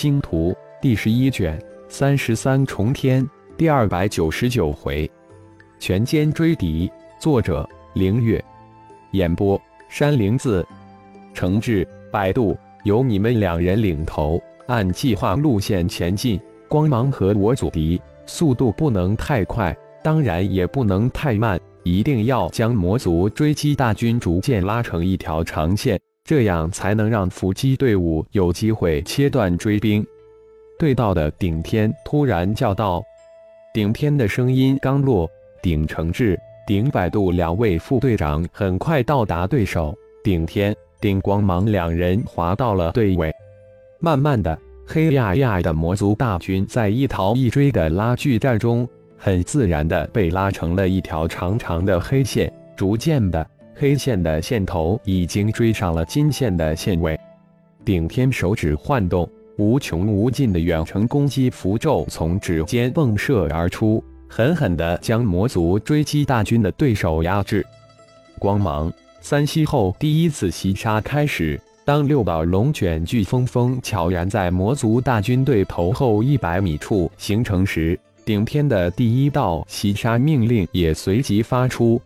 星图第十一卷三十三重天第二百九十九回，全歼追敌。作者：凌月。演播：山灵子。程志、百度由你们两人领头，按计划路线前进。光芒和我阻敌，速度不能太快，当然也不能太慢，一定要将魔族追击大军逐渐拉成一条长线。这样才能让伏击队伍有机会切断追兵。对道的顶天突然叫道：“顶天的声音刚落，顶承志、顶百度两位副队长很快到达对手。顶天、顶光芒两人滑到了队尾。慢慢的，黑压压的魔族大军在一逃一追的拉锯战中，很自然的被拉成了一条长长的黑线，逐渐的。”黑线的线头已经追上了金线的线尾，顶天手指晃动，无穷无尽的远程攻击符咒从指尖迸射而出，狠狠地将魔族追击大军的对手压制。光芒三息后第一次袭杀开始，当六道龙卷飓风风悄然在魔族大军队头后一百米处形成时，顶天的第一道袭杀命令也随即发出。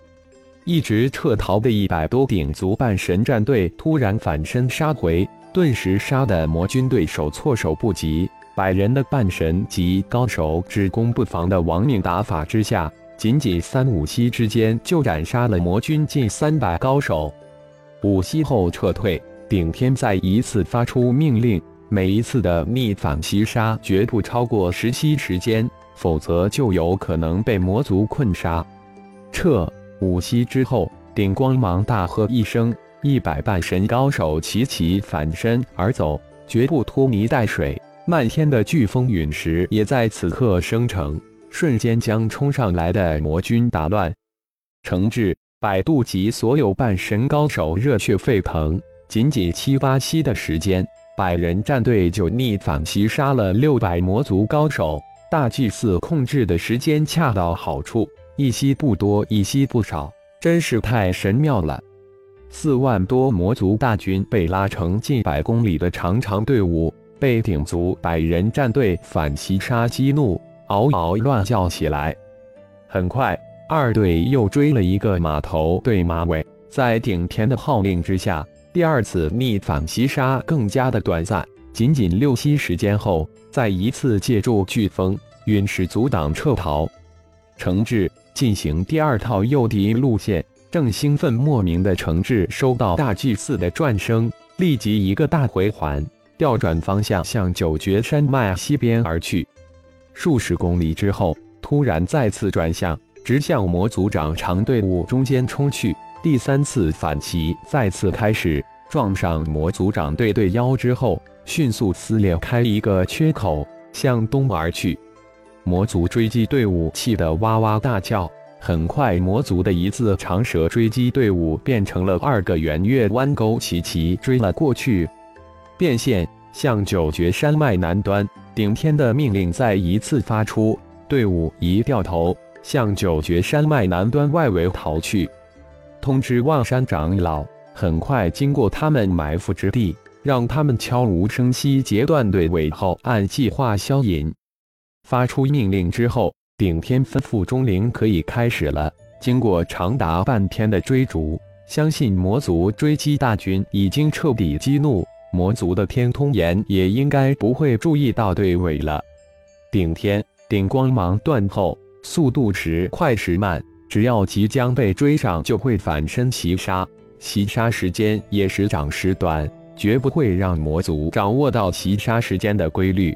一直撤逃的一百多顶族半神战队突然反身杀回，顿时杀得魔军对手措手不及。百人的半神级高手只攻不防的亡命打法之下，仅仅三五息之间就斩杀了魔军近三百高手。五息后撤退，顶天再一次发出命令，每一次的逆反袭杀绝不超过十息时间，否则就有可能被魔族困杀。撤。五息之后，顶光芒大喝一声，一百半神高手齐齐反身而走，绝不拖泥带水。漫天的飓风陨石也在此刻生成，瞬间将冲上来的魔军打乱。程志、百度及所有半神高手热血沸腾，仅仅七八息的时间，百人战队就逆反袭杀了六百魔族高手。大祭司控制的时间恰到好处。一息不多，一息不少，真是太神妙了！四万多魔族大军被拉成近百公里的长长队伍，被顶族百人战队反袭杀激怒，嗷嗷乱叫起来。很快，二队又追了一个马头对马尾，在顶天的号令之下，第二次逆反袭杀更加的短暂，仅仅六息时间后，再一次借助飓风陨石阻挡撤逃，惩治。进行第二套诱敌路线，正兴奋莫名的程志收到大祭司的转声，立即一个大回环，调转方向向九绝山脉西边而去。数十公里之后，突然再次转向，直向魔族长长队伍中间冲去。第三次反击再次开始，撞上魔族长队队腰之后，迅速撕裂开一个缺口，向东而去。魔族追击队伍气得哇哇大叫。很快，魔族的一字长蛇追击队伍变成了二个圆月弯钩，齐齐追了过去。变现，向九绝山脉南端。顶天的命令再一次发出，队伍一掉头，向九绝山脉南端外围逃去。通知望山长老，很快经过他们埋伏之地，让他们悄无声息截断队尾后，按计划消隐。发出命令之后，顶天吩咐钟灵可以开始了。经过长达半天的追逐，相信魔族追击大军已经彻底激怒，魔族的天通岩也应该不会注意到队尾了。顶天顶光芒断后，速度时快时慢，只要即将被追上，就会反身袭杀，袭杀时间也时长时短，绝不会让魔族掌握到袭杀时间的规律。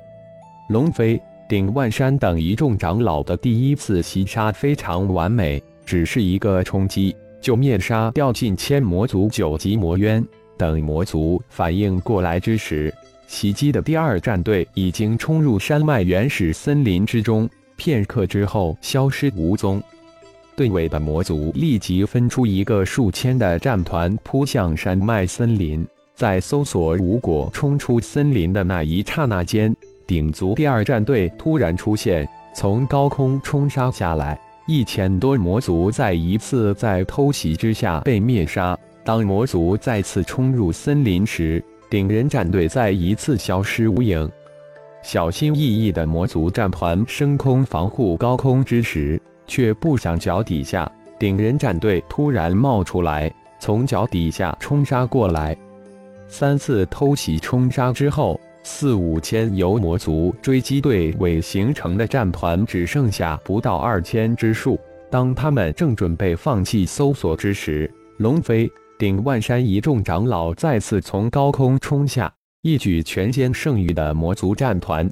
龙飞。顶万山等一众长老的第一次袭杀非常完美，只是一个冲击就灭杀掉近千魔族九级魔渊。等魔族反应过来之时，袭击的第二战队已经冲入山脉原始森林之中，片刻之后消失无踪。队尾的魔族立即分出一个数千的战团扑向山脉森林，在搜索无果冲出森林的那一刹那间。顶族第二战队突然出现，从高空冲杀下来，一千多魔族在一次在偷袭之下被灭杀。当魔族再次冲入森林时，顶人战队再一次消失无影。小心翼翼的魔族战团升空防护高空之时，却不想脚底下顶人战队突然冒出来，从脚底下冲杀过来。三次偷袭冲杀之后，四五千由魔族追击队尾形成的战团只剩下不到二千之数。当他们正准备放弃搜索之时，龙飞、顶万山一众长老再次从高空冲下。一举全歼剩余的魔族战团，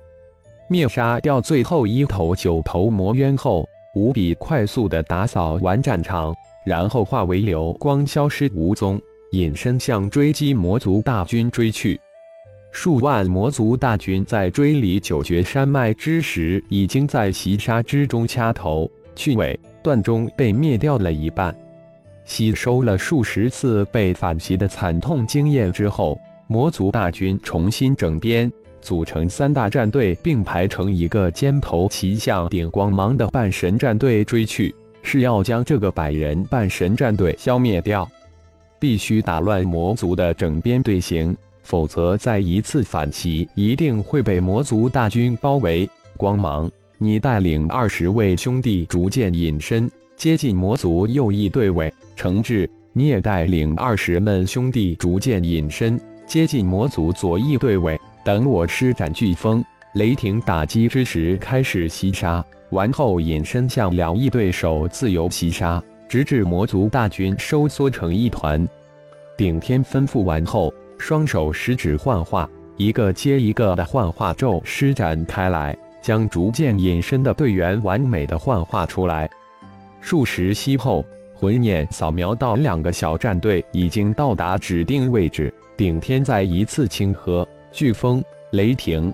灭杀掉最后一头九头魔渊后，无比快速的打扫完战场，然后化为流光消失无踪，隐身向追击魔族大军追去。数万魔族大军在追离九绝山脉之时，已经在袭杀之中掐头去尾，断中被灭掉了一半。吸收了数十次被反袭的惨痛经验之后。魔族大军重新整编，组成三大战队，并排成一个尖头齐向顶光芒的半神战队追去，是要将这个百人半神战队消灭掉。必须打乱魔族的整编队形，否则再一次反击，一定会被魔族大军包围。光芒，你带领二十位兄弟逐渐隐身，接近魔族右翼队尾。程志，你也带领二十们兄弟逐渐隐身。接近魔族左翼队尾，等我施展飓风、雷霆打击之时开始袭杀，完后隐身向两翼对手自由袭杀，直至魔族大军收缩成一团。顶天吩咐完后，双手食指幻化，一个接一个的幻化咒施展开来，将逐渐隐身的队员完美的幻化出来。数时息后，魂眼扫描到两个小战队已经到达指定位置。顶天再一次轻喝，飓风、雷霆、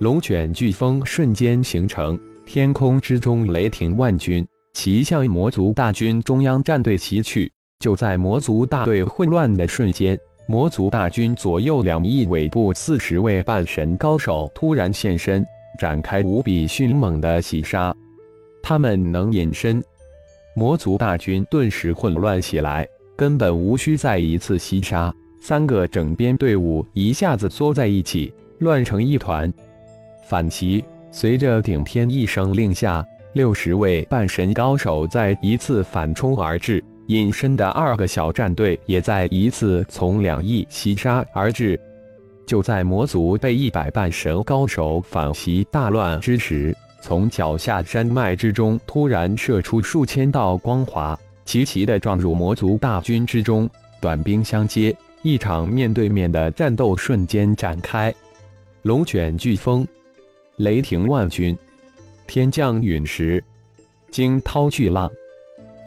龙卷飓风瞬间形成，天空之中雷霆万钧，齐向魔族大军中央战队袭去。就在魔族大队混乱的瞬间，魔族大军左右两翼尾部四十位半神高手突然现身，展开无比迅猛的袭杀。他们能隐身，魔族大军顿时混乱起来，根本无需再一次袭杀。三个整编队伍一下子缩在一起，乱成一团。反击！随着顶天一声令下，六十位半神高手再一次反冲而至，隐身的二个小战队也再一次从两翼袭杀而至。就在魔族被一百半神高手反袭大乱之时，从脚下山脉之中突然射出数千道光华，齐齐的撞入魔族大军之中，短兵相接。一场面对面的战斗瞬间展开，龙卷飓风，雷霆万钧，天降陨石，惊涛巨浪，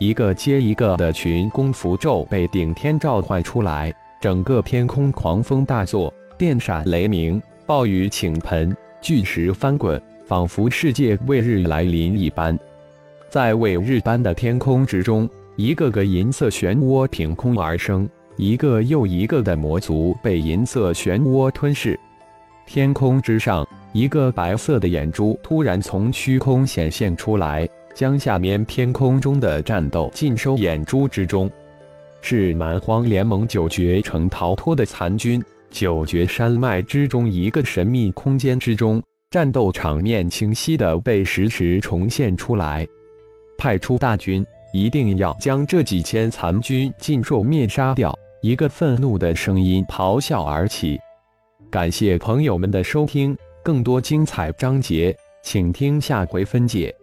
一个接一个的群攻符咒被顶天召唤出来，整个天空狂风大作，电闪雷鸣，暴雨倾盆，巨石翻滚，仿佛世界为日来临一般。在伟日般的天空之中，一个个银色漩涡凭空而生。一个又一个的魔族被银色漩涡吞噬，天空之上，一个白色的眼珠突然从虚空显现出来，将下面天空中的战斗尽收眼珠之中。是蛮荒联盟九绝城逃脱的残军。九绝山脉之中一个神秘空间之中，战斗场面清晰的被实时重现出来。派出大军，一定要将这几千残军尽数灭杀掉。一个愤怒的声音咆哮而起。感谢朋友们的收听，更多精彩章节，请听下回分解。